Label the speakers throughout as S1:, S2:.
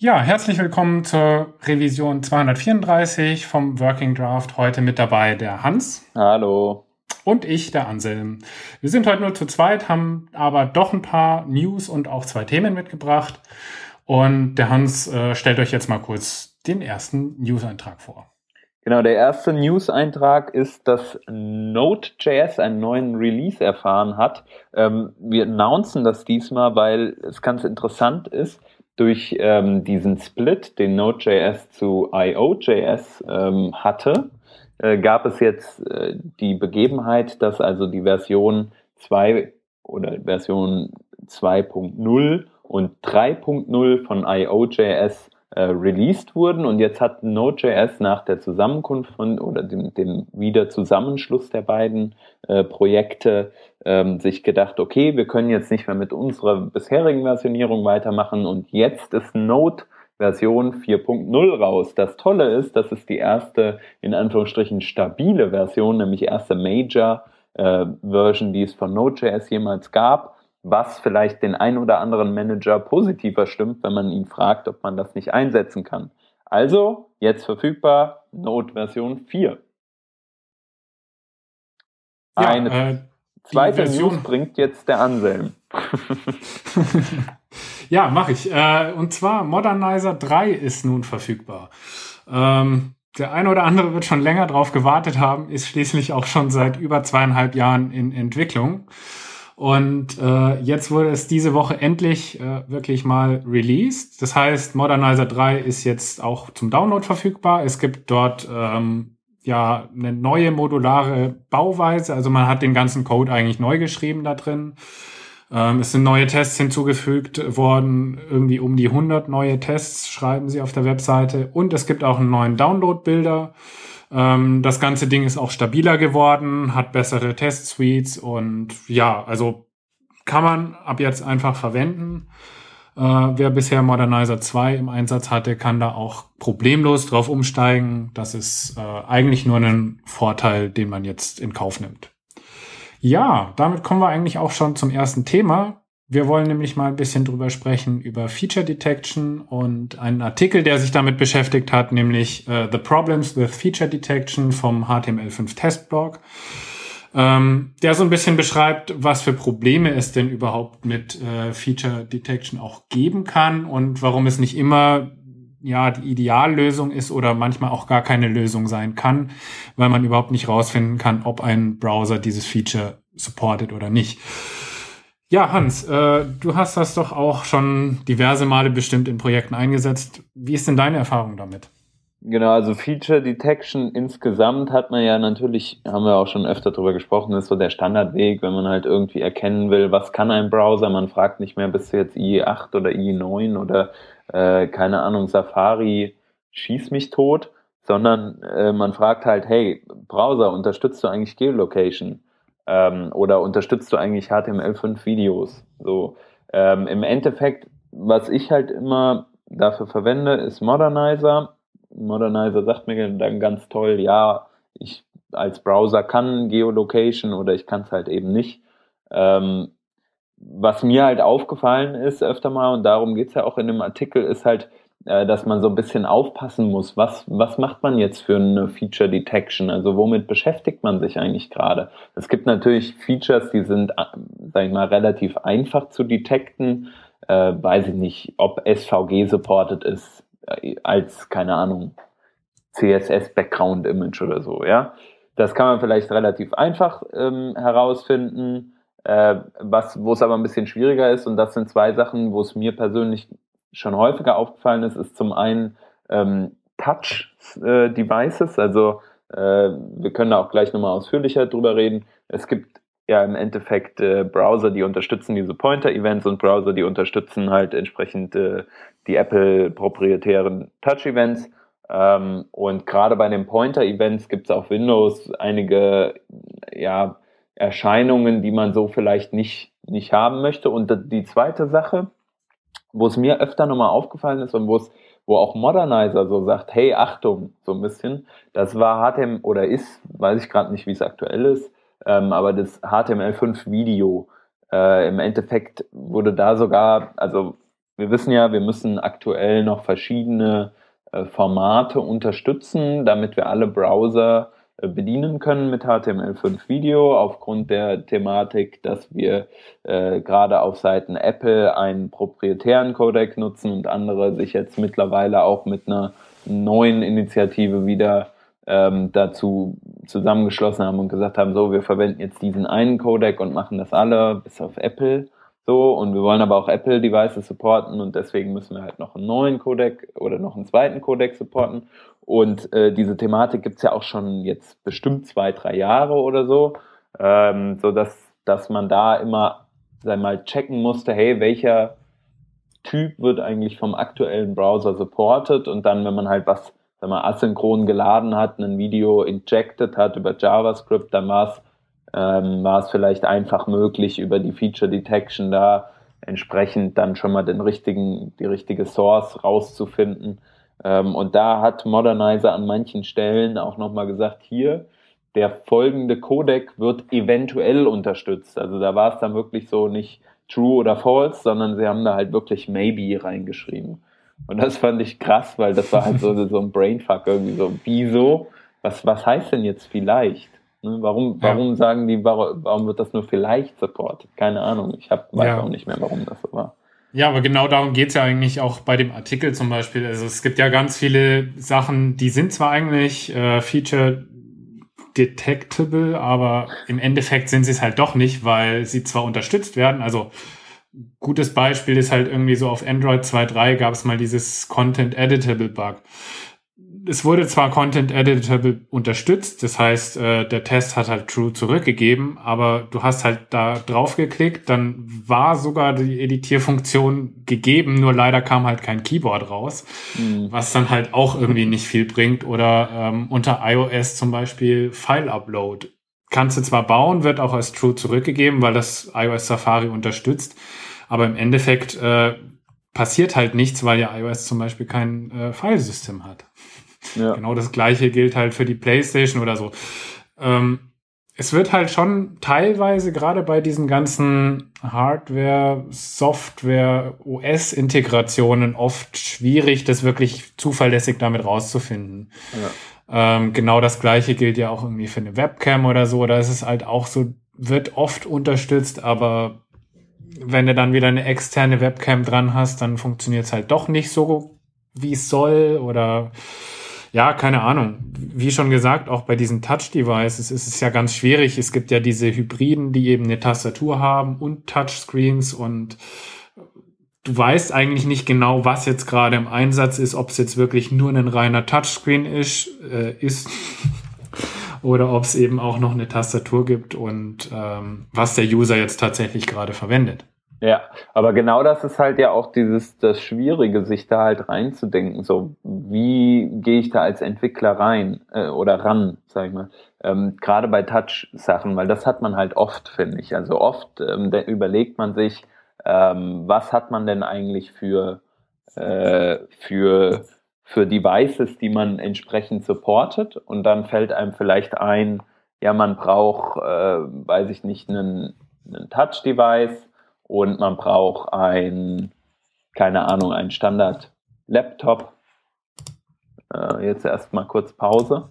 S1: Ja, herzlich willkommen zur Revision 234 vom Working Draft. Heute mit dabei der Hans.
S2: Hallo.
S1: Und ich, der Anselm. Wir sind heute nur zu zweit, haben aber doch ein paar News und auch zwei Themen mitgebracht. Und der Hans äh, stellt euch jetzt mal kurz den ersten News-Eintrag vor.
S2: Genau, der erste News-Eintrag ist, dass Node.js einen neuen Release erfahren hat. Ähm, wir announcen das diesmal, weil es ganz interessant ist durch ähm, diesen Split, den Node.js zu IO.js ähm, hatte, äh, gab es jetzt äh, die Begebenheit, dass also die Version 2 oder Version 2.0 und 3.0 von IO.js äh, released wurden. Und jetzt hat Node.js nach der Zusammenkunft von oder dem, dem Wiederzusammenschluss der beiden äh, Projekte ähm, sich gedacht, okay, wir können jetzt nicht mehr mit unserer bisherigen Versionierung weitermachen. Und jetzt ist Node Version 4.0 raus. Das Tolle ist, das ist die erste, in Anführungsstrichen, stabile Version, nämlich erste Major äh, Version, die es von Node.js jemals gab was vielleicht den ein oder anderen Manager positiver stimmt, wenn man ihn fragt, ob man das nicht einsetzen kann. Also, jetzt verfügbar, Node Version 4. Ja, Eine äh, zweite Version News bringt jetzt der Anselm.
S1: ja, mache ich. Äh, und zwar Modernizer 3 ist nun verfügbar. Ähm, der eine oder andere wird schon länger drauf gewartet haben, ist schließlich auch schon seit über zweieinhalb Jahren in Entwicklung. Und äh, jetzt wurde es diese Woche endlich äh, wirklich mal released. Das heißt, Modernizer 3 ist jetzt auch zum Download verfügbar. Es gibt dort ähm, ja eine neue modulare Bauweise. Also man hat den ganzen Code eigentlich neu geschrieben da drin. Ähm, es sind neue Tests hinzugefügt worden, irgendwie um die 100 neue Tests schreiben sie auf der Webseite. Und es gibt auch einen neuen Download-Bilder. Ähm, das ganze Ding ist auch stabiler geworden, hat bessere Test-Suites und ja, also kann man ab jetzt einfach verwenden. Äh, wer bisher Modernizer 2 im Einsatz hatte, kann da auch problemlos drauf umsteigen. Das ist äh, eigentlich nur ein Vorteil, den man jetzt in Kauf nimmt. Ja, damit kommen wir eigentlich auch schon zum ersten Thema. Wir wollen nämlich mal ein bisschen drüber sprechen über Feature Detection und einen Artikel, der sich damit beschäftigt hat, nämlich uh, The Problems with Feature Detection vom HTML5 Testblog, ähm, der so ein bisschen beschreibt, was für Probleme es denn überhaupt mit äh, Feature Detection auch geben kann und warum es nicht immer ja die Ideallösung ist oder manchmal auch gar keine Lösung sein kann, weil man überhaupt nicht rausfinden kann, ob ein Browser dieses Feature supportet oder nicht. Ja, Hans, äh, du hast das doch auch schon diverse Male bestimmt in Projekten eingesetzt. Wie ist denn deine Erfahrung damit?
S2: Genau, also Feature Detection insgesamt hat man ja natürlich, haben wir auch schon öfter drüber gesprochen, ist so der Standardweg, wenn man halt irgendwie erkennen will, was kann ein Browser. Man fragt nicht mehr, bist du jetzt IE8 oder IE9 oder äh, keine Ahnung, Safari, schieß mich tot, sondern äh, man fragt halt, hey, Browser, unterstützt du eigentlich Geolocation? Ähm, oder unterstützt du eigentlich HTML5 Videos? So, ähm, im Endeffekt, was ich halt immer dafür verwende, ist Modernizer. Modernizer sagt mir dann ganz toll, ja, ich als Browser kann Geolocation oder ich kann es halt eben nicht. Ähm, was mir halt aufgefallen ist öfter mal, und darum geht es ja auch in dem Artikel, ist halt, dass man so ein bisschen aufpassen muss, was, was macht man jetzt für eine Feature Detection? Also womit beschäftigt man sich eigentlich gerade? Es gibt natürlich Features, die sind, äh, sag ich mal, relativ einfach zu detekten. Äh, weiß ich nicht, ob SVG supported ist äh, als, keine Ahnung, CSS Background Image oder so, ja. Das kann man vielleicht relativ einfach ähm, herausfinden. Äh, was, wo es aber ein bisschen schwieriger ist, und das sind zwei Sachen, wo es mir persönlich schon häufiger aufgefallen ist, ist zum einen ähm, Touch-Devices. Äh, also äh, wir können da auch gleich nochmal ausführlicher drüber reden. Es gibt ja im Endeffekt äh, Browser, die unterstützen diese Pointer-Events und Browser, die unterstützen halt entsprechend äh, die Apple-proprietären Touch-Events. Ähm, und gerade bei den Pointer-Events gibt es auf Windows einige ja, Erscheinungen, die man so vielleicht nicht, nicht haben möchte. Und die zweite Sache, wo es mir öfter nochmal aufgefallen ist und wo es, wo auch Modernizer so sagt, hey, Achtung, so ein bisschen, das war HTML oder ist, weiß ich gerade nicht, wie es aktuell ist, ähm, aber das HTML5 Video, äh, im Endeffekt wurde da sogar, also wir wissen ja, wir müssen aktuell noch verschiedene äh, Formate unterstützen, damit wir alle Browser bedienen können mit HTML5 Video, aufgrund der Thematik, dass wir äh, gerade auf Seiten Apple einen proprietären Codec nutzen und andere sich jetzt mittlerweile auch mit einer neuen Initiative wieder ähm, dazu zusammengeschlossen haben und gesagt haben, so, wir verwenden jetzt diesen einen Codec und machen das alle, bis auf Apple. So, und wir wollen aber auch Apple-Devices supporten und deswegen müssen wir halt noch einen neuen Codec oder noch einen zweiten Codec supporten. Und äh, diese Thematik gibt's ja auch schon jetzt bestimmt zwei, drei Jahre oder so, ähm, so dass, man da immer sag mal checken musste, hey, welcher Typ wird eigentlich vom aktuellen Browser supported und dann, wenn man halt was sag mal, asynchron geladen hat, ein Video injected hat über JavaScript, dann war es ähm, war es vielleicht einfach möglich, über die Feature Detection da entsprechend dann schon mal den richtigen, die richtige Source rauszufinden. Ähm, und da hat Modernizer an manchen Stellen auch nochmal gesagt, hier, der folgende Codec wird eventuell unterstützt. Also da war es dann wirklich so nicht true oder false, sondern sie haben da halt wirklich maybe reingeschrieben. Und das fand ich krass, weil das war halt so, so ein Brainfuck irgendwie so, wieso? Was, was heißt denn jetzt vielleicht? Ne? Warum, warum ja. sagen die, warum, warum wird das nur vielleicht supported? Keine Ahnung. Ich hab, weiß ja. auch nicht mehr, warum das so war.
S1: Ja, aber genau darum geht's ja eigentlich auch bei dem Artikel zum Beispiel. Also es gibt ja ganz viele Sachen, die sind zwar eigentlich äh, Feature detectable, aber im Endeffekt sind sie es halt doch nicht, weil sie zwar unterstützt werden. Also gutes Beispiel ist halt irgendwie so auf Android 2.3 gab es mal dieses Content Editable Bug es wurde zwar Content Editable unterstützt, das heißt, äh, der Test hat halt True zurückgegeben, aber du hast halt da drauf geklickt, dann war sogar die Editierfunktion gegeben, nur leider kam halt kein Keyboard raus, mhm. was dann halt auch irgendwie nicht viel bringt. Oder ähm, unter iOS zum Beispiel File Upload. Kannst du zwar bauen, wird auch als True zurückgegeben, weil das iOS Safari unterstützt, aber im Endeffekt äh, passiert halt nichts, weil ja iOS zum Beispiel kein äh, Filesystem hat. Ja. Genau das gleiche gilt halt für die PlayStation oder so. Ähm, es wird halt schon teilweise gerade bei diesen ganzen Hardware, Software, OS-Integrationen oft schwierig, das wirklich zuverlässig damit rauszufinden. Ja. Ähm, genau das gleiche gilt ja auch irgendwie für eine Webcam oder so. Da ist es halt auch so, wird oft unterstützt, aber wenn du dann wieder eine externe Webcam dran hast, dann funktioniert es halt doch nicht so, wie es soll oder ja, keine Ahnung. Wie schon gesagt, auch bei diesen Touch-Devices ist es ja ganz schwierig. Es gibt ja diese Hybriden, die eben eine Tastatur haben und Touchscreens und du weißt eigentlich nicht genau, was jetzt gerade im Einsatz ist, ob es jetzt wirklich nur ein reiner Touchscreen ist, äh, ist oder ob es eben auch noch eine Tastatur gibt und ähm, was der User jetzt tatsächlich gerade verwendet.
S2: Ja, aber genau das ist halt ja auch dieses das Schwierige, sich da halt reinzudenken. So, wie gehe ich da als Entwickler rein äh, oder ran, sag ich mal. Ähm, Gerade bei Touch-Sachen, weil das hat man halt oft, finde ich. Also oft ähm, überlegt man sich, ähm, was hat man denn eigentlich für äh, für für Devices, die man entsprechend supportet und dann fällt einem vielleicht ein, ja, man braucht, äh, weiß ich nicht, einen, einen Touch-Device und man braucht ein, keine Ahnung, ein Standard-Laptop. Äh, jetzt erstmal kurz Pause.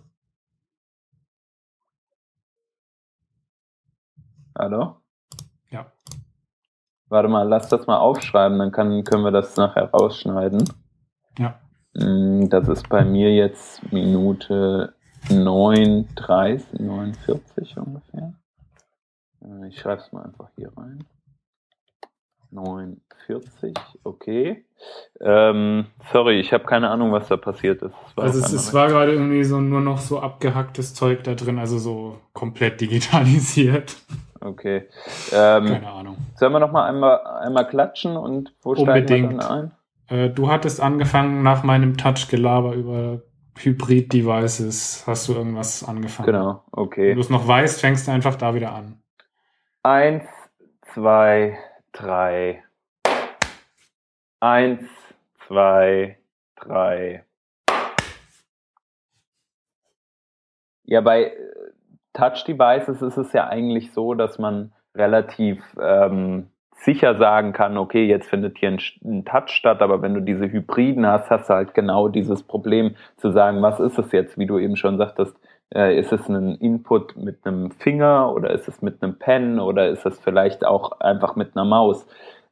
S2: Hallo?
S1: Ja.
S2: Warte mal, lass das mal aufschreiben, dann kann, können wir das nachher rausschneiden.
S1: Ja.
S2: Mm, das ist bei mir jetzt Minute 9,30, 49 ungefähr. Äh, ich schreibe es mal einfach hier rein. 49, okay. Ähm, sorry, ich habe keine Ahnung, was da passiert ist.
S1: also es, es war gerade irgendwie so nur noch so abgehacktes Zeug da drin, also so komplett digitalisiert.
S2: Okay.
S1: Ähm, keine Ahnung.
S2: Sollen wir noch mal einmal, einmal klatschen und
S1: wo Unbedingt. steigen wir dann ein? Äh, du hattest angefangen nach meinem Touch-Gelaber über Hybrid-Devices. Hast du irgendwas angefangen?
S2: Genau, okay.
S1: Wenn du es noch weißt, fängst du einfach da wieder an.
S2: Eins, zwei, drei. Eins, zwei, drei. Ja, bei äh, Touch Devices ist es ja eigentlich so, dass man relativ ähm, sicher sagen kann, okay, jetzt findet hier ein, ein, Touch statt, aber wenn du diese Hybriden hast, hast du halt genau dieses Problem zu sagen, was ist es jetzt, wie du eben schon sagtest, äh, ist es ein Input mit einem Finger oder ist es mit einem Pen oder ist es vielleicht auch einfach mit einer Maus?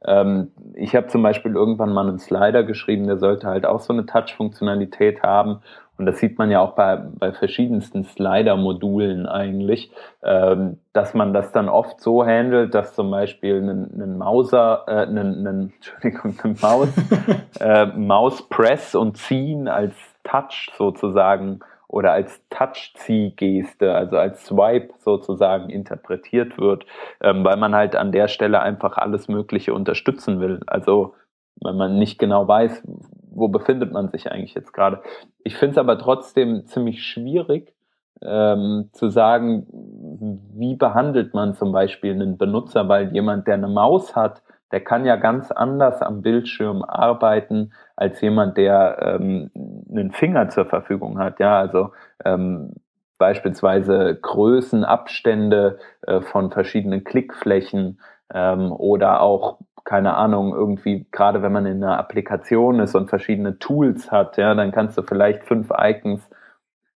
S2: Ähm, ich habe zum Beispiel irgendwann mal einen Slider geschrieben, der sollte halt auch so eine Touch-Funktionalität haben. Und das sieht man ja auch bei, bei verschiedensten Slider-Modulen eigentlich, ähm, dass man das dann oft so handelt, dass zum Beispiel ein, ein Mauser, äh, ein, ein, Entschuldigung, ein Maus, äh, Maus-Press und Ziehen als Touch sozusagen oder als Touch-Zieh-Geste, also als Swipe sozusagen interpretiert wird, ähm, weil man halt an der Stelle einfach alles Mögliche unterstützen will. Also wenn man nicht genau weiß, wo befindet man sich eigentlich jetzt gerade. Ich finde es aber trotzdem ziemlich schwierig ähm, zu sagen, wie behandelt man zum Beispiel einen Benutzer, weil jemand, der eine Maus hat, der kann ja ganz anders am Bildschirm arbeiten als jemand, der ähm, einen Finger zur Verfügung hat. Ja, also ähm, beispielsweise Größenabstände äh, von verschiedenen Klickflächen ähm, oder auch keine Ahnung, irgendwie, gerade wenn man in einer Applikation ist und verschiedene Tools hat, ja, dann kannst du vielleicht fünf Icons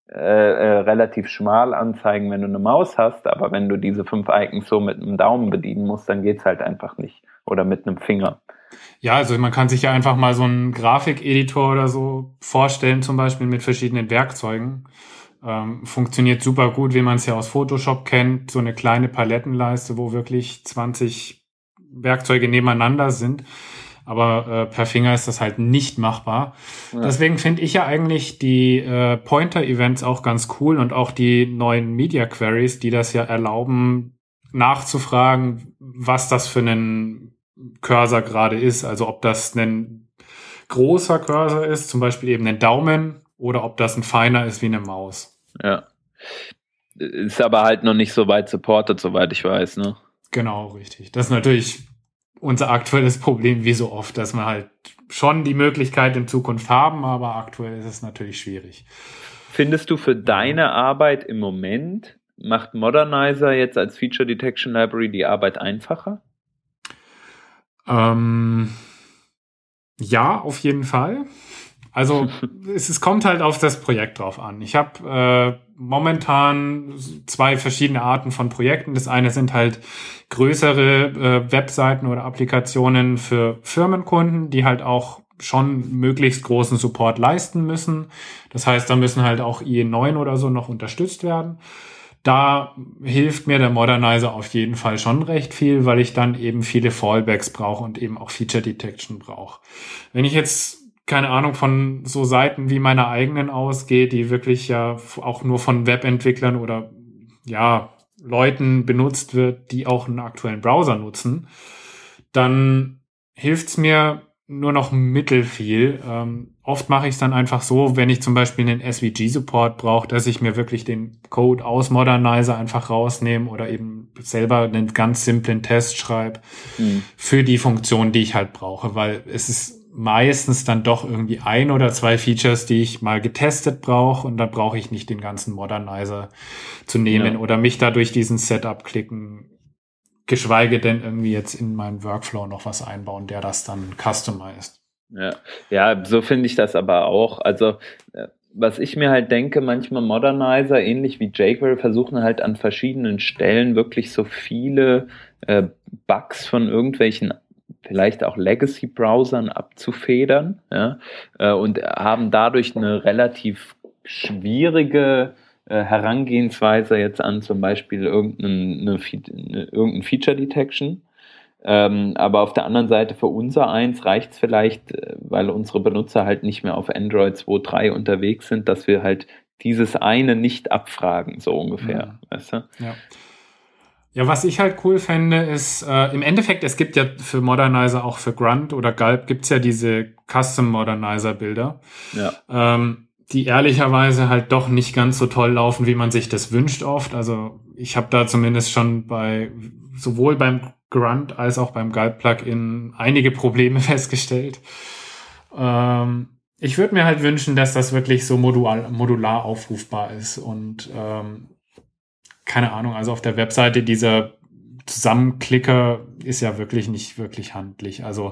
S2: äh, äh, relativ schmal anzeigen, wenn du eine Maus hast, aber wenn du diese fünf Icons so mit einem Daumen bedienen musst, dann geht's halt einfach nicht. Oder mit einem Finger.
S1: Ja, also man kann sich ja einfach mal so einen Grafikeditor oder so vorstellen, zum Beispiel mit verschiedenen Werkzeugen. Ähm, funktioniert super gut, wie man es ja aus Photoshop kennt, so eine kleine Palettenleiste, wo wirklich 20 Werkzeuge nebeneinander sind. Aber äh, per Finger ist das halt nicht machbar. Ja. Deswegen finde ich ja eigentlich die äh, Pointer-Events auch ganz cool und auch die neuen Media Queries, die das ja erlauben, nachzufragen, was das für einen Cursor gerade ist. Also ob das ein großer Cursor ist, zum Beispiel eben ein Daumen, oder ob das ein feiner ist wie eine Maus.
S2: Ja. Ist aber halt noch nicht so weit supported, soweit ich weiß, ne?
S1: Genau, richtig. Das ist natürlich unser aktuelles Problem, wie so oft, dass wir halt schon die Möglichkeit in Zukunft haben, aber aktuell ist es natürlich schwierig.
S2: Findest du für deine Arbeit im Moment, macht Modernizer jetzt als Feature Detection Library die Arbeit einfacher?
S1: Ähm, ja, auf jeden Fall. Also es, es, kommt halt auf das Projekt drauf an. Ich habe äh, momentan zwei verschiedene Arten von Projekten. Das eine sind halt größere äh, Webseiten oder Applikationen für Firmenkunden, die halt auch schon möglichst großen Support leisten müssen. Das heißt, da müssen halt auch IE9 oder so noch unterstützt werden. Da hilft mir der Modernizer auf jeden Fall schon recht viel, weil ich dann eben viele Fallbacks brauche und eben auch Feature Detection brauche. Wenn ich jetzt keine Ahnung, von so Seiten wie meiner eigenen ausgeht, die wirklich ja auch nur von Webentwicklern oder ja, Leuten benutzt wird, die auch einen aktuellen Browser nutzen, dann hilft's mir nur noch mittelfiel. Ähm, oft mache ich es dann einfach so, wenn ich zum Beispiel einen SVG-Support brauche, dass ich mir wirklich den Code aus Modernizer einfach rausnehme oder eben selber einen ganz simplen Test schreibe mhm. für die Funktion, die ich halt brauche, weil es ist meistens dann doch irgendwie ein oder zwei Features, die ich mal getestet brauche und dann brauche ich nicht den ganzen Modernizer zu nehmen ja. oder mich da durch diesen Setup klicken, geschweige denn irgendwie jetzt in meinen Workflow noch was einbauen, der das dann customized.
S2: Ja, ja so finde ich das aber auch. Also äh, was ich mir halt denke, manchmal Modernizer, ähnlich wie jQuery, versuchen halt an verschiedenen Stellen wirklich so viele äh, Bugs von irgendwelchen vielleicht auch Legacy-Browsern abzufedern ja, äh, und haben dadurch eine relativ schwierige Herangehensweise jetzt an zum Beispiel irgendeine, eine, irgendein Feature Detection. Ähm, aber auf der anderen Seite für unser eins reicht es vielleicht, äh, weil unsere Benutzer halt nicht mehr auf Android 2.3 unterwegs sind, dass wir halt dieses eine nicht abfragen, so ungefähr. Mhm. Weißt du?
S1: Ja. Ja, was ich halt cool fände, ist, äh, im Endeffekt, es gibt ja für Modernizer, auch für Grunt oder Gulp, gibt's ja diese Custom Modernizer-Bilder. Ja. Ähm, die ehrlicherweise halt doch nicht ganz so toll laufen, wie man sich das wünscht oft. Also ich habe da zumindest schon bei sowohl beim Grunt als auch beim Gulp-Plugin einige Probleme festgestellt. Ähm, ich würde mir halt wünschen, dass das wirklich so modular, modular aufrufbar ist und ähm, keine Ahnung, also auf der Webseite dieser zusammenklicke, ist ja wirklich nicht wirklich handlich. Also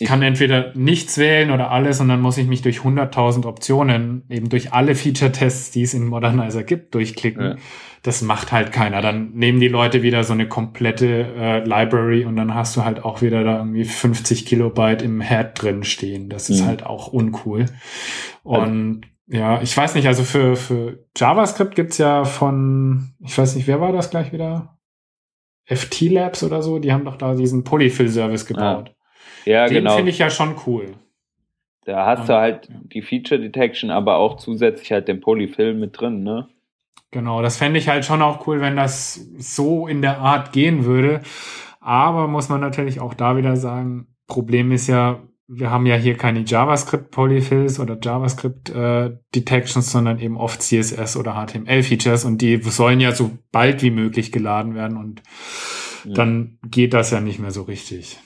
S1: ich kann entweder nichts wählen oder alles und dann muss ich mich durch 100.000 Optionen, eben durch alle Feature-Tests, die es in Modernizer gibt, durchklicken. Ja. Das macht halt keiner. Dann nehmen die Leute wieder so eine komplette äh, Library und dann hast du halt auch wieder da irgendwie 50 Kilobyte im Head drin stehen. Das ist mhm. halt auch uncool. Und ja, ich weiß nicht, also für, für JavaScript gibt's ja von, ich weiß nicht, wer war das gleich wieder? FT Labs oder so, die haben doch da diesen Polyfill-Service gebaut.
S2: Ja, ja
S1: Den
S2: genau.
S1: finde ich ja schon cool.
S2: Da hast du halt die Feature Detection, aber auch zusätzlich halt den Polyfill mit drin, ne?
S1: Genau, das fände ich halt schon auch cool, wenn das so in der Art gehen würde. Aber muss man natürlich auch da wieder sagen, Problem ist ja, wir haben ja hier keine JavaScript Polyfills oder JavaScript äh, Detections, sondern eben oft CSS oder HTML Features und die sollen ja so bald wie möglich geladen werden und ja. dann geht das ja nicht mehr so richtig.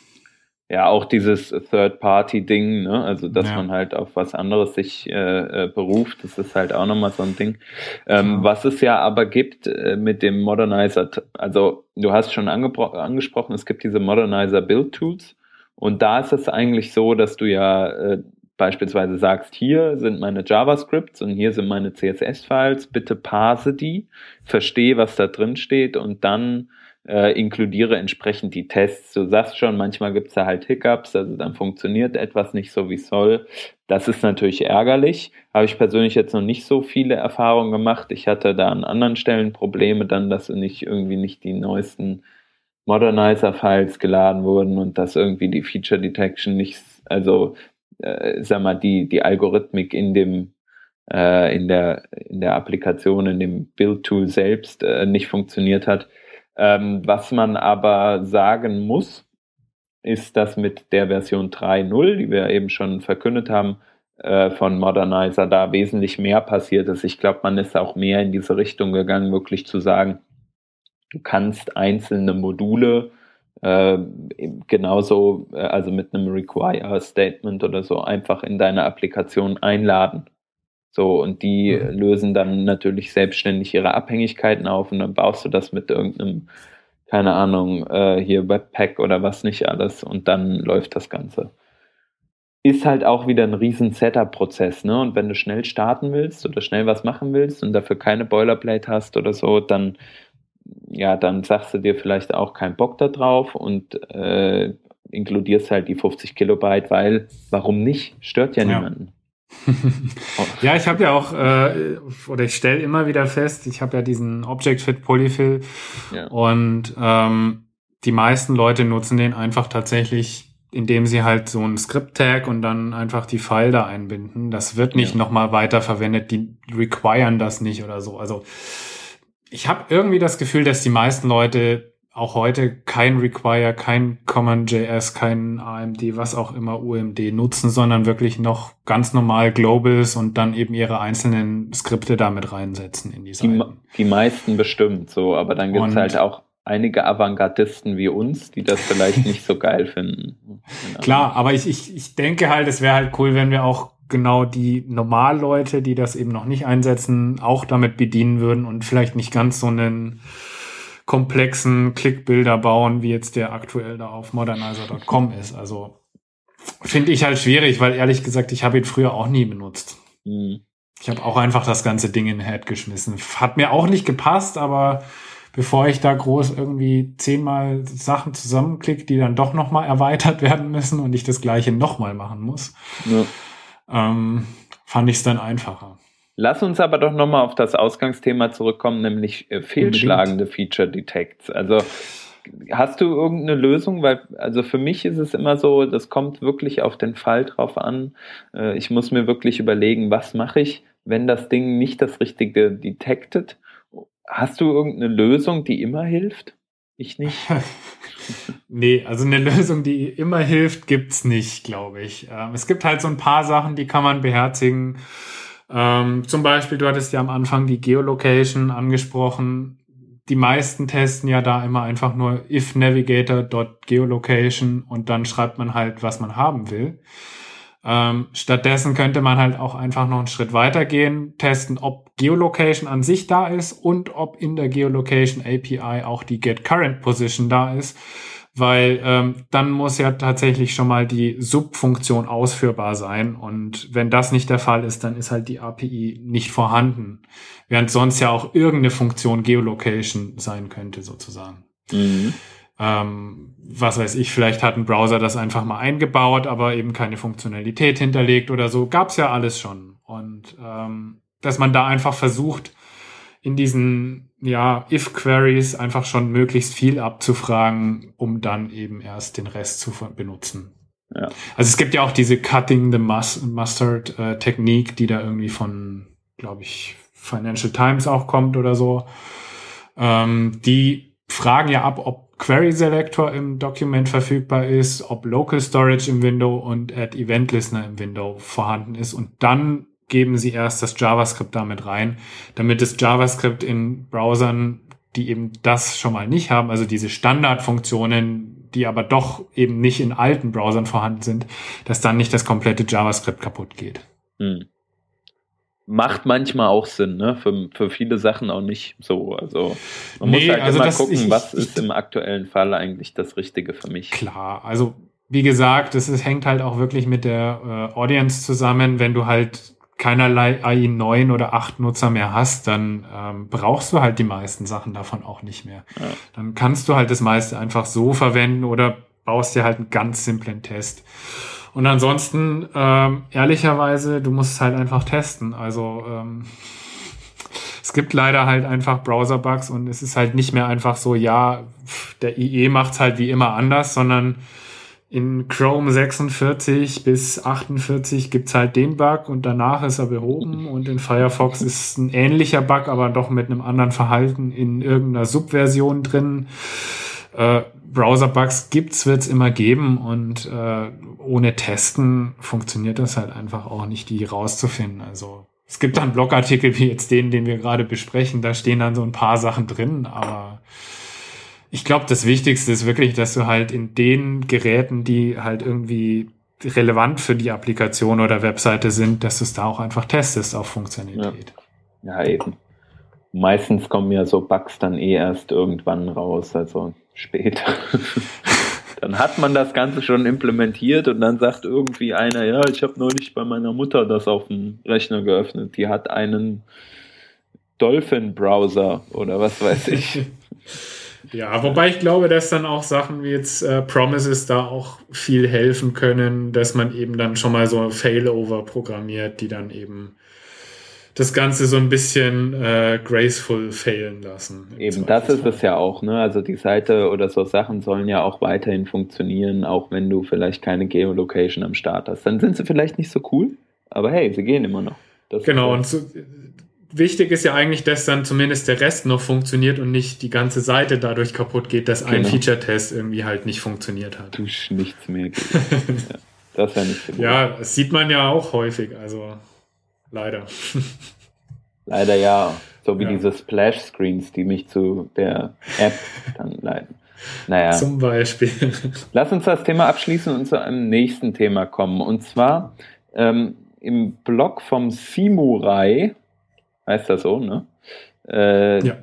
S2: Ja, auch dieses Third-Party-Ding, ne? also dass ja. man halt auf was anderes sich äh, äh, beruft, das ist halt auch nochmal so ein Ding. Ähm, ja. Was es ja aber gibt äh, mit dem Modernizer, also du hast schon angesprochen, es gibt diese Modernizer Build Tools und da ist es eigentlich so, dass du ja äh, beispielsweise sagst, hier sind meine JavaScripts und hier sind meine CSS-Files, bitte parse die, verstehe, was da drin steht und dann äh, inkludiere entsprechend die Tests. Du sagst schon, manchmal gibt es da halt Hiccups, also dann funktioniert etwas nicht so, wie es soll. Das ist natürlich ärgerlich. Habe ich persönlich jetzt noch nicht so viele Erfahrungen gemacht. Ich hatte da an anderen Stellen Probleme dann, dass nicht irgendwie nicht die neuesten Modernizer-Files geladen wurden und dass irgendwie die Feature Detection nicht, also äh, sag mal, die, die Algorithmik in dem äh, in der in der Applikation, in dem Build-Tool selbst äh, nicht funktioniert hat. Ähm, was man aber sagen muss, ist, dass mit der Version 3.0, die wir eben schon verkündet haben, äh, von Modernizer da wesentlich mehr passiert ist. Ich glaube, man ist auch mehr in diese Richtung gegangen, wirklich zu sagen, Du kannst einzelne Module äh, genauso, äh, also mit einem Require Statement oder so, einfach in deine Applikation einladen. So, und die mhm. lösen dann natürlich selbstständig ihre Abhängigkeiten auf und dann baust du das mit irgendeinem, keine Ahnung, äh, hier Webpack oder was nicht alles und dann läuft das Ganze. Ist halt auch wieder ein riesen Setup-Prozess, ne? Und wenn du schnell starten willst oder schnell was machen willst und dafür keine Boilerplate hast oder so, dann ja, dann sagst du dir vielleicht auch keinen Bock da drauf und äh, inkludierst halt die 50 Kilobyte, weil warum nicht? Stört ja, ja. niemanden.
S1: ja, ich habe ja auch, äh, oder ich stelle immer wieder fest, ich habe ja diesen Object Fit Polyfill ja. und ähm, die meisten Leute nutzen den einfach tatsächlich, indem sie halt so einen Script-Tag und dann einfach die File da einbinden. Das wird nicht ja. nochmal weiter verwendet, die requiren das nicht oder so. Also ich habe irgendwie das Gefühl, dass die meisten Leute auch heute kein Require, kein CommonJS, kein AMD, was auch immer UMD nutzen, sondern wirklich noch ganz normal Globals und dann eben ihre einzelnen Skripte damit reinsetzen in die
S2: Seiten. Die, meisten bestimmt so, aber dann gibt es halt auch einige Avantgardisten wie uns, die das vielleicht nicht so geil finden.
S1: Klar, aber ich, ich, ich denke halt, es wäre halt cool, wenn wir auch genau die Normalleute, die das eben noch nicht einsetzen, auch damit bedienen würden und vielleicht nicht ganz so einen komplexen Klickbilder bauen, wie jetzt der aktuell da auf modernizer.com ist. Also finde ich halt schwierig, weil ehrlich gesagt, ich habe ihn früher auch nie benutzt. Mhm. Ich habe auch einfach das ganze Ding in den Head geschmissen. Hat mir auch nicht gepasst, aber bevor ich da groß irgendwie zehnmal Sachen zusammenklicke, die dann doch nochmal erweitert werden müssen und ich das gleiche nochmal machen muss, ja ähm, fand ich es dann einfacher.
S2: Lass uns aber doch nochmal auf das Ausgangsthema zurückkommen, nämlich äh, fehlschlagende Feature Detects. Also hast du irgendeine Lösung? Weil, also für mich ist es immer so, das kommt wirklich auf den Fall drauf an. Äh, ich muss mir wirklich überlegen, was mache ich, wenn das Ding nicht das Richtige detected. Hast du irgendeine Lösung, die immer hilft? Ich nicht.
S1: nee, also eine Lösung, die immer hilft, gibt's nicht, glaube ich. Ähm, es gibt halt so ein paar Sachen, die kann man beherzigen. Ähm, zum Beispiel, du hattest ja am Anfang die Geolocation angesprochen. Die meisten testen ja da immer einfach nur if navigator.geolocation und dann schreibt man halt, was man haben will. Ähm, stattdessen könnte man halt auch einfach noch einen Schritt weiter gehen, testen, ob Geolocation an sich da ist und ob in der Geolocation API auch die Get Current Position da ist, weil ähm, dann muss ja tatsächlich schon mal die Subfunktion ausführbar sein und wenn das nicht der Fall ist, dann ist halt die API nicht vorhanden, während sonst ja auch irgendeine Funktion Geolocation sein könnte sozusagen. Mhm. Ähm, was weiß ich, vielleicht hat ein Browser das einfach mal eingebaut, aber eben keine Funktionalität hinterlegt oder so. Gab's ja alles schon. Und ähm, dass man da einfach versucht, in diesen ja, If-Queries einfach schon möglichst viel abzufragen, um dann eben erst den Rest zu benutzen. Ja. Also es gibt ja auch diese Cutting the Mustard äh, Technik, die da irgendwie von, glaube ich, Financial Times auch kommt oder so. Ähm, die fragen ja ab, ob Query Selector im Dokument verfügbar ist, ob Local Storage im Window und Add Event Listener im Window vorhanden ist und dann geben sie erst das JavaScript damit rein, damit das JavaScript in Browsern, die eben das schon mal nicht haben, also diese Standardfunktionen, die aber doch eben nicht in alten Browsern vorhanden sind, dass dann nicht das komplette JavaScript kaputt geht. Hm
S2: macht manchmal auch Sinn, ne? Für, für viele Sachen auch nicht so. Also man nee, muss halt also immer gucken, ich, was ist im aktuellen Fall eigentlich das Richtige für mich.
S1: Klar, also wie gesagt, es hängt halt auch wirklich mit der äh, Audience zusammen. Wenn du halt keinerlei AI 9 oder 8 Nutzer mehr hast, dann ähm, brauchst du halt die meisten Sachen davon auch nicht mehr. Ja. Dann kannst du halt das meiste einfach so verwenden oder baust dir halt einen ganz simplen Test. Und ansonsten, ähm, ehrlicherweise, du musst es halt einfach testen. Also ähm, es gibt leider halt einfach Browser-Bugs und es ist halt nicht mehr einfach so, ja, der IE macht's halt wie immer anders, sondern in Chrome 46 bis 48 gibt's halt den Bug und danach ist er behoben und in Firefox ist ein ähnlicher Bug, aber doch mit einem anderen Verhalten in irgendeiner Subversion drin. Äh, Browser-Bugs gibt's, wird's immer geben und äh, ohne Testen funktioniert das halt einfach auch nicht, die rauszufinden. Also es gibt dann Blogartikel wie jetzt den, den wir gerade besprechen, da stehen dann so ein paar Sachen drin, aber ich glaube, das Wichtigste ist wirklich, dass du halt in den Geräten, die halt irgendwie relevant für die Applikation oder Webseite sind, dass du es da auch einfach testest auf Funktionalität.
S2: Ja. ja, eben. Meistens kommen ja so Bugs dann eh erst irgendwann raus, also später. dann hat man das Ganze schon implementiert und dann sagt irgendwie einer, ja, ich habe neulich bei meiner Mutter das auf dem Rechner geöffnet. Die hat einen Dolphin-Browser oder was weiß ich.
S1: Ja, wobei ich glaube, dass dann auch Sachen wie jetzt äh, Promises da auch viel helfen können, dass man eben dann schon mal so Failover programmiert, die dann eben das Ganze so ein bisschen äh, graceful failen lassen.
S2: Eben, das ist es ja auch, ne? Also die Seite oder so Sachen sollen ja auch weiterhin funktionieren, auch wenn du vielleicht keine Geolocation am Start hast. Dann sind sie vielleicht nicht so cool, aber hey, sie gehen immer noch.
S1: Das genau, und so, wichtig ist ja eigentlich, dass dann zumindest der Rest noch funktioniert und nicht die ganze Seite dadurch kaputt geht, dass genau. ein Feature-Test irgendwie halt nicht funktioniert hat.
S2: Dusch nichts mehr ja,
S1: das ist ja nicht so gut. Ja, das sieht man ja auch häufig, also leider.
S2: leider ja. So wie ja. diese Splash-Screens, die mich zu der App dann leiten. Naja.
S1: Zum Beispiel.
S2: Lass uns das Thema abschließen und zu einem nächsten Thema kommen. Und zwar ähm, im Blog vom Simurai heißt das so, ne? Äh, ja.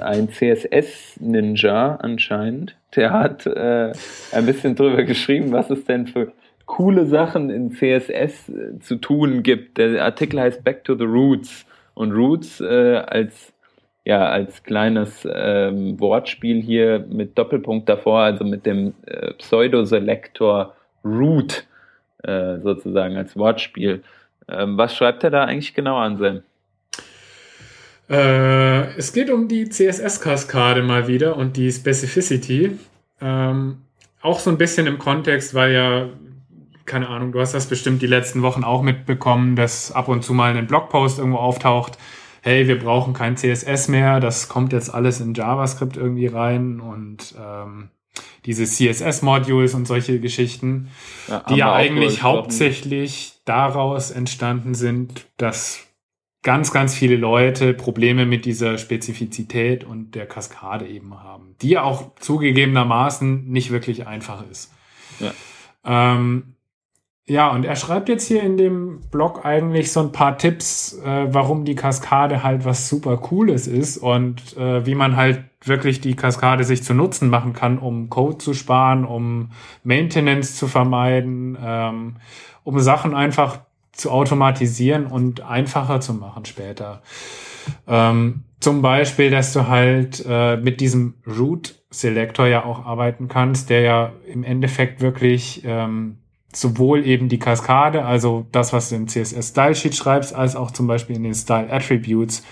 S2: Ein CSS-Ninja anscheinend, der hat äh, ein bisschen drüber geschrieben, was es denn für coole Sachen in CSS äh, zu tun gibt. Der Artikel heißt Back to the Roots und Roots äh, als ja als kleines ähm, Wortspiel hier mit Doppelpunkt davor, also mit dem äh, Pseudo-Selektor Root äh, sozusagen als Wortspiel. Ähm, was schreibt er da eigentlich genau an, Sam?
S1: Äh, es geht um die CSS-Kaskade mal wieder und die Specificity. Ähm, auch so ein bisschen im Kontext, weil ja, keine Ahnung, du hast das bestimmt die letzten Wochen auch mitbekommen, dass ab und zu mal ein Blogpost irgendwo auftaucht. Hey, wir brauchen kein CSS mehr, das kommt jetzt alles in JavaScript irgendwie rein und ähm, diese CSS-Modules und solche Geschichten, ja, die ja eigentlich hauptsächlich daraus entstanden sind, dass ganz, ganz viele Leute Probleme mit dieser Spezifizität und der Kaskade eben haben, die auch zugegebenermaßen nicht wirklich einfach ist. Ja. Ähm, Ja, und er schreibt jetzt hier in dem Blog eigentlich so ein paar Tipps, äh, warum die Kaskade halt was super Cooles ist und äh, wie man halt wirklich die Kaskade sich zu Nutzen machen kann, um Code zu sparen, um Maintenance zu vermeiden, ähm, um Sachen einfach zu automatisieren und einfacher zu machen später. Ähm, zum Beispiel, dass du halt äh, mit diesem Root Selector ja auch arbeiten kannst, der ja im Endeffekt wirklich ähm, sowohl eben die Kaskade, also das, was du im CSS Style Sheet schreibst, als auch zum Beispiel in den Style Attributes.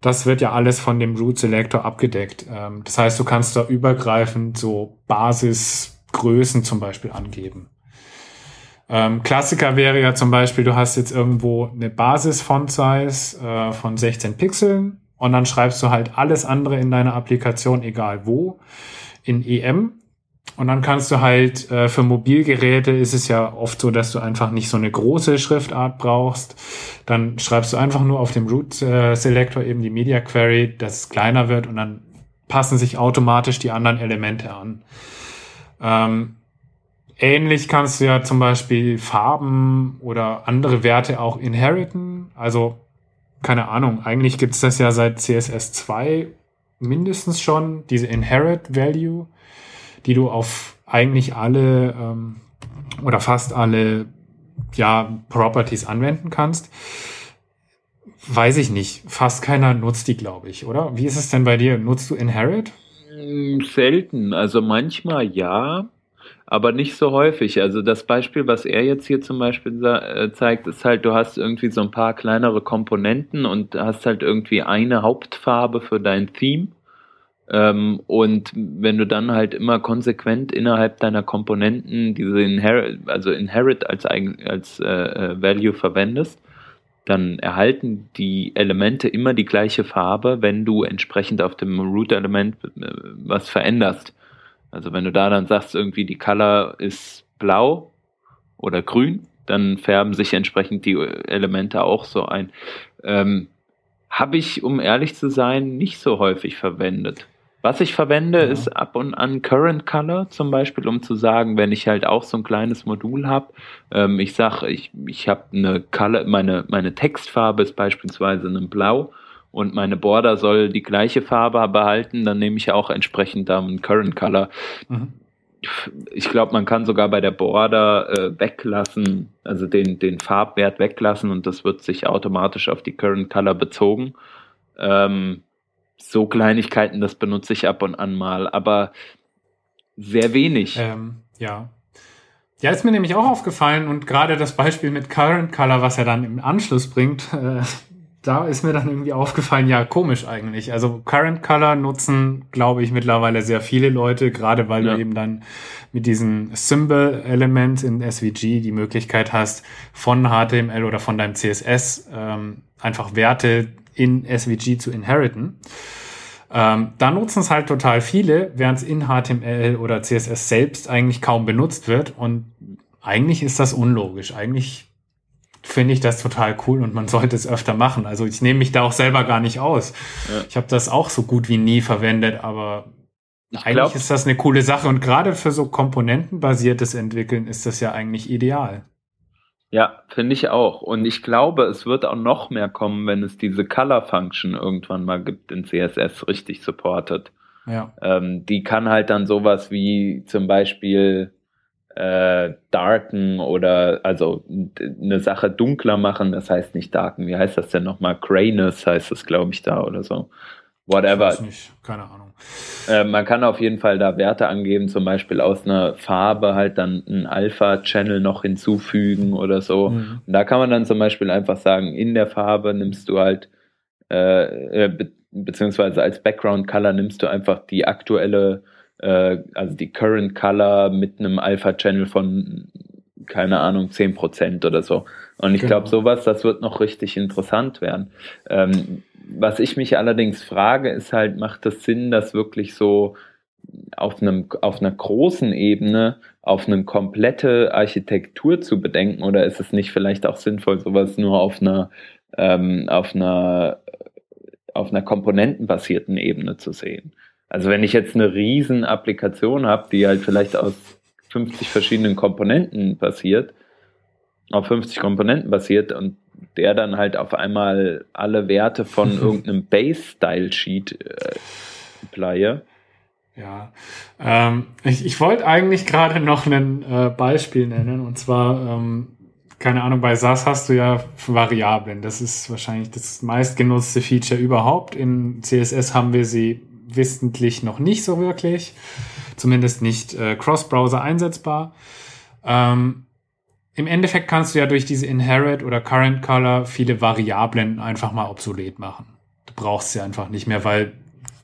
S1: Das wird ja alles von dem Root Selector abgedeckt. Ähm, das heißt, du kannst da übergreifend so Basisgrößen zum Beispiel angeben. Ähm, Klassiker wäre ja zum Beispiel, du hast jetzt irgendwo eine Basis-Font-Size äh, von 16 Pixeln und dann schreibst du halt alles andere in deiner Applikation, egal wo, in EM und dann kannst du halt äh, für Mobilgeräte ist es ja oft so, dass du einfach nicht so eine große Schriftart brauchst. Dann schreibst du einfach nur auf dem Root äh, Selector eben die Media Query, dass es kleiner wird und dann passen sich automatisch die anderen Elemente an. Ähm, ähnlich kannst du ja zum Beispiel Farben oder andere Werte auch inheriten. Also keine Ahnung, eigentlich gibt es das ja seit CSS 2 mindestens schon, diese Inherit Value die du auf eigentlich alle ähm, oder fast alle ja, Properties anwenden kannst. Weiß ich nicht. Fast keiner nutzt die, glaube ich, oder? Wie ist es denn bei dir? Nutzt du Inherit?
S2: Mm, selten. Also manchmal ja, aber nicht so häufig. Also das Beispiel, was er jetzt hier zum Beispiel äh, zeigt, ist halt, du hast irgendwie so ein paar kleinere Komponenten und hast halt irgendwie eine Hauptfarbe für dein Theme ähm, und wenn du dann halt immer konsequent innerhalb deiner Komponenten diese Inherit, also Inherit als, als äh, äh, Value verwendest, dann erhalten die Elemente immer die gleiche Farbe, wenn du entsprechend auf dem Root-Element äh, was veränderst. Also wenn du da dann sagst, irgendwie die Color ist blau oder grün, dann färben sich entsprechend die Elemente auch so ein. Ähm, Habe ich, um ehrlich zu sein, nicht so häufig verwendet. Was ich verwende, ja. ist ab und an Current Color zum Beispiel, um zu sagen, wenn ich halt auch so ein kleines Modul habe, ähm, ich sage, ich, ich habe eine Color, meine, meine Textfarbe ist beispielsweise ein Blau und meine Border soll die gleiche Farbe behalten, dann nehme ich auch entsprechend da einen Current Color. Mhm. Ich glaube, man kann sogar bei der Border äh, weglassen, also den, den Farbwert weglassen und das wird sich automatisch auf die Current Color bezogen. Ähm, so Kleinigkeiten, das benutze ich ab und an mal, aber sehr wenig.
S1: Ähm, ja. Ja, ist mir nämlich auch aufgefallen und gerade das Beispiel mit Current Color, was er dann im Anschluss bringt, äh, da ist mir dann irgendwie aufgefallen, ja, komisch eigentlich. Also Current Color nutzen, glaube ich, mittlerweile sehr viele Leute, gerade weil ja. du eben dann mit diesem Symbol-Element in SVG die Möglichkeit hast, von HTML oder von deinem CSS ähm, einfach Werte in SVG zu inheriten. Ähm, da nutzen es halt total viele, während es in HTML oder CSS selbst eigentlich kaum benutzt wird. Und eigentlich ist das unlogisch. Eigentlich finde ich das total cool und man sollte es öfter machen. Also ich nehme mich da auch selber gar nicht aus. Ja. Ich habe das auch so gut wie nie verwendet, aber ich eigentlich glaub, ist das eine coole Sache und gerade für so komponentenbasiertes Entwickeln ist das ja eigentlich ideal.
S2: Ja, finde ich auch. Und ich glaube, es wird auch noch mehr kommen, wenn es diese Color Function irgendwann mal gibt in CSS richtig supportet. Ja. Ähm, die kann halt dann sowas wie zum Beispiel äh, darken oder also eine Sache dunkler machen. Das heißt nicht darken. Wie heißt das denn nochmal? Grayness heißt das, glaube ich, da oder so. Whatever. Ich weiß nicht. Keine Ahnung. Äh, man kann auf jeden Fall da Werte angeben, zum Beispiel aus einer Farbe halt dann einen Alpha-Channel noch hinzufügen oder so. Mhm. Und da kann man dann zum Beispiel einfach sagen, in der Farbe nimmst du halt, äh, äh be beziehungsweise als Background-Color nimmst du einfach die aktuelle, äh, also die Current Color mit einem Alpha-Channel von, keine Ahnung, 10% oder so. Und ich genau. glaube, sowas, das wird noch richtig interessant werden. Ähm, was ich mich allerdings frage, ist halt, macht das Sinn, das wirklich so auf, einem, auf einer großen Ebene auf eine komplette Architektur zu bedenken oder ist es nicht vielleicht auch sinnvoll, sowas nur auf einer, ähm, auf einer, auf einer komponentenbasierten Ebene zu sehen? Also wenn ich jetzt eine riesen Applikation habe, die halt vielleicht aus 50 verschiedenen Komponenten basiert, auf 50 Komponenten basiert und der dann halt auf einmal alle Werte von irgendeinem Base-Style-Sheet äh, apply.
S1: Ja, ähm, ich, ich wollte eigentlich gerade noch ein äh, Beispiel nennen und zwar, ähm, keine Ahnung, bei SAS hast du ja Variablen. Das ist wahrscheinlich das meistgenutzte Feature überhaupt. In CSS haben wir sie wissentlich noch nicht so wirklich, zumindest nicht äh, Cross-Browser einsetzbar. Ähm, Im Endeffekt kannst du ja durch diese Inherit oder Current Color viele Variablen einfach mal obsolet machen. Du brauchst sie einfach nicht mehr, weil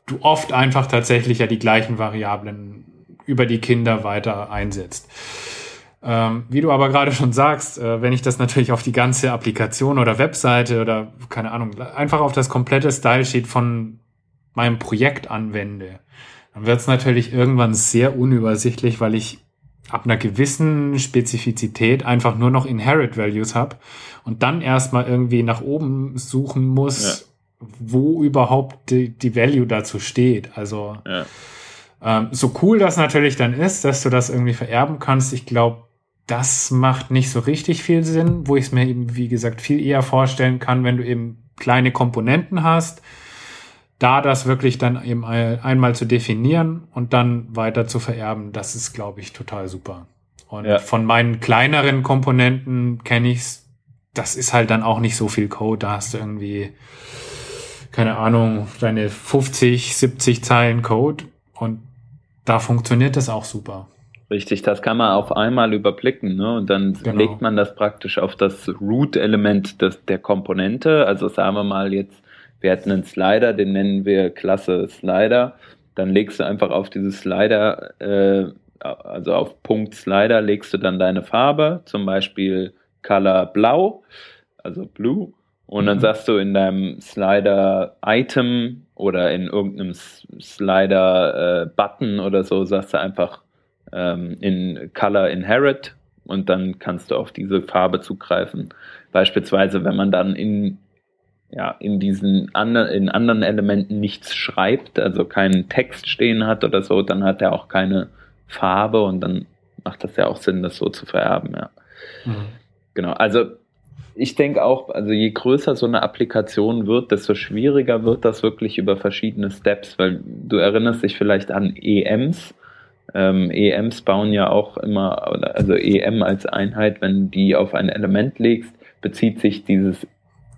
S1: du oft einfach tatsächlich ja die gleichen Variablen über die Kinder weiter einsetzt. Ähm, wie du aber gerade schon sagst, äh, wenn ich das natürlich auf die ganze Applikation oder Webseite oder keine Ahnung, einfach auf das komplette Stylesheet von meinem Projekt anwende, dann wird es natürlich irgendwann sehr unübersichtlich, weil ich ab einer gewissen Spezifizität einfach nur noch Inherit Values habe und dann erstmal irgendwie nach oben suchen muss, ja wo überhaupt die, die Value dazu steht. Also ja. ähm, so cool das natürlich dann ist, dass du das irgendwie vererben kannst, ich glaube, das macht nicht so richtig viel Sinn, wo ich es mir eben, wie gesagt, viel eher vorstellen kann, wenn du eben kleine Komponenten hast, da das wirklich dann eben einmal zu definieren und dann weiter zu vererben, das ist, glaube ich, total super. Und ja. von meinen kleineren Komponenten kenne ich's, das ist halt dann auch nicht so viel Code, da hast du irgendwie keine Ahnung, deine 50, 70 Zeilen Code und da funktioniert das auch super.
S2: Richtig, das kann man auf einmal überblicken ne? und dann genau. legt man das praktisch auf das Root-Element der Komponente. Also sagen wir mal jetzt, wir hätten einen Slider, den nennen wir Klasse Slider. Dann legst du einfach auf dieses Slider, äh, also auf Punkt Slider legst du dann deine Farbe, zum Beispiel Color Blau, also Blue. Und dann mhm. sagst du in deinem Slider Item oder in irgendeinem Slider äh, Button oder so, sagst du einfach ähm, in Color Inherit und dann kannst du auf diese Farbe zugreifen. Beispielsweise, wenn man dann in, ja, in diesen andre, in anderen Elementen nichts schreibt, also keinen Text stehen hat oder so, dann hat er auch keine Farbe und dann macht das ja auch Sinn, das so zu vererben, ja. Mhm. Genau, also ich denke auch, also je größer so eine Applikation wird, desto schwieriger wird das wirklich über verschiedene Steps, weil du erinnerst dich vielleicht an EMs. Ähm, EMs bauen ja auch immer, also EM als Einheit, wenn die auf ein Element legst, bezieht sich dieses,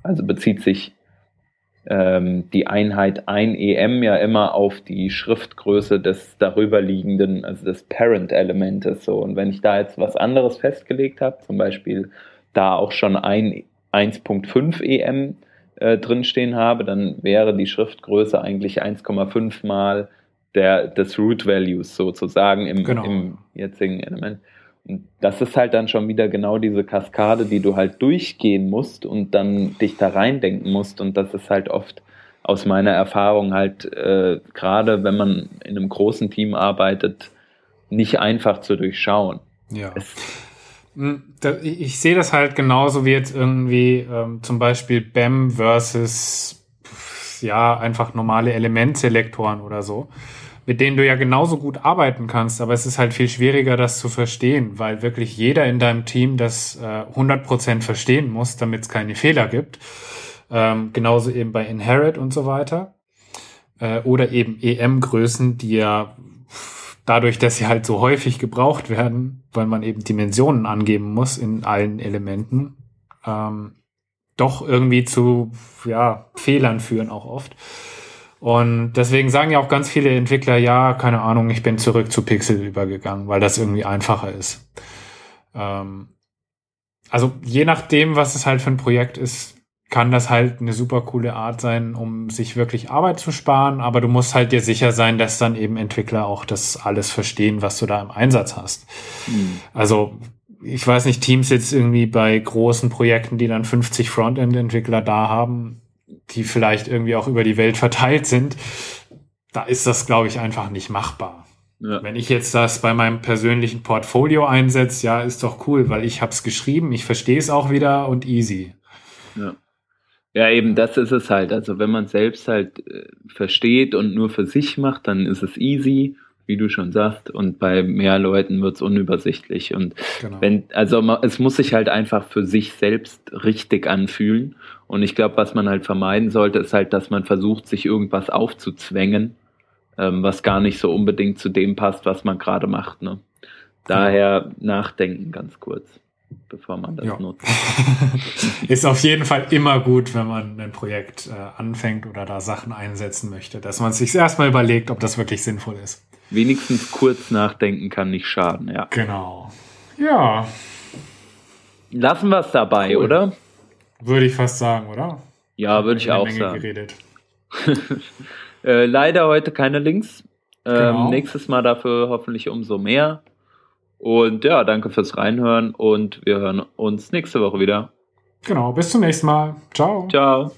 S2: also bezieht sich ähm, die Einheit ein EM ja immer auf die Schriftgröße des darüberliegenden, also des Parent-Elementes. So. Und wenn ich da jetzt was anderes festgelegt habe, zum Beispiel da auch schon ein 1.5 EM äh, drinstehen habe, dann wäre die Schriftgröße eigentlich 1,5 mal der, des Root Values sozusagen im, genau. im jetzigen Element. Das ist halt dann schon wieder genau diese Kaskade, die du halt durchgehen musst und dann dich da reindenken musst. Und das ist halt oft aus meiner Erfahrung halt, äh, gerade wenn man in einem großen Team arbeitet, nicht einfach zu durchschauen.
S1: Ja. Es, hm, ich sehe das halt genauso wie jetzt irgendwie ähm, zum Beispiel BEM versus ja einfach normale Elementselektoren oder so, mit denen du ja genauso gut arbeiten kannst, aber es ist halt viel schwieriger, das zu verstehen, weil wirklich jeder in deinem Team das äh, 100% verstehen muss, damit es keine Fehler gibt. Ähm, genauso eben bei Inherit und so weiter. Äh, oder eben EM-Größen, die ja dadurch, dass sie halt so häufig gebraucht werden, weil man eben Dimensionen angeben muss in allen Elementen, ähm, doch irgendwie zu ja, Fehlern führen auch oft. Und deswegen sagen ja auch ganz viele Entwickler, ja, keine Ahnung, ich bin zurück zu Pixel übergegangen, weil das irgendwie einfacher ist. Ähm, also je nachdem, was es halt für ein Projekt ist, kann das halt eine super coole Art sein, um sich wirklich Arbeit zu sparen, aber du musst halt dir sicher sein, dass dann eben Entwickler auch das alles verstehen, was du da im Einsatz hast. Mhm. Also ich weiß nicht, Teams jetzt irgendwie bei großen Projekten, die dann 50 Frontend-Entwickler da haben, die vielleicht irgendwie auch über die Welt verteilt sind, da ist das, glaube ich, einfach nicht machbar. Ja. Wenn ich jetzt das bei meinem persönlichen Portfolio einsetze, ja, ist doch cool, weil ich habe es geschrieben, ich verstehe es auch wieder und easy.
S2: Ja. Ja, eben das ist es halt. Also wenn man selbst halt äh, versteht und nur für sich macht, dann ist es easy. wie du schon sagst, und bei mehr Leuten wird es unübersichtlich. Und genau. wenn, also es muss sich halt einfach für sich selbst richtig anfühlen. Und ich glaube, was man halt vermeiden sollte, ist halt, dass man versucht, sich irgendwas aufzuzwängen, ähm, was gar nicht so unbedingt zu dem passt, was man gerade macht. Ne? Daher nachdenken ganz kurz bevor man das ja. nutzt.
S1: ist auf jeden Fall immer gut, wenn man ein Projekt äh, anfängt oder da Sachen einsetzen möchte, dass man sich erstmal überlegt, ob das wirklich sinnvoll ist.
S2: Wenigstens kurz nachdenken kann nicht schaden, ja.
S1: Genau. Ja.
S2: Lassen wir es dabei, cool. oder?
S1: Würde ich fast sagen, oder?
S2: Ja, würde ich auch Menge sagen. Geredet. äh, leider heute keine Links. Ähm, genau. Nächstes Mal dafür hoffentlich umso mehr. Und ja, danke fürs Reinhören und wir hören uns nächste Woche wieder.
S1: Genau, bis zum nächsten Mal. Ciao.
S2: Ciao.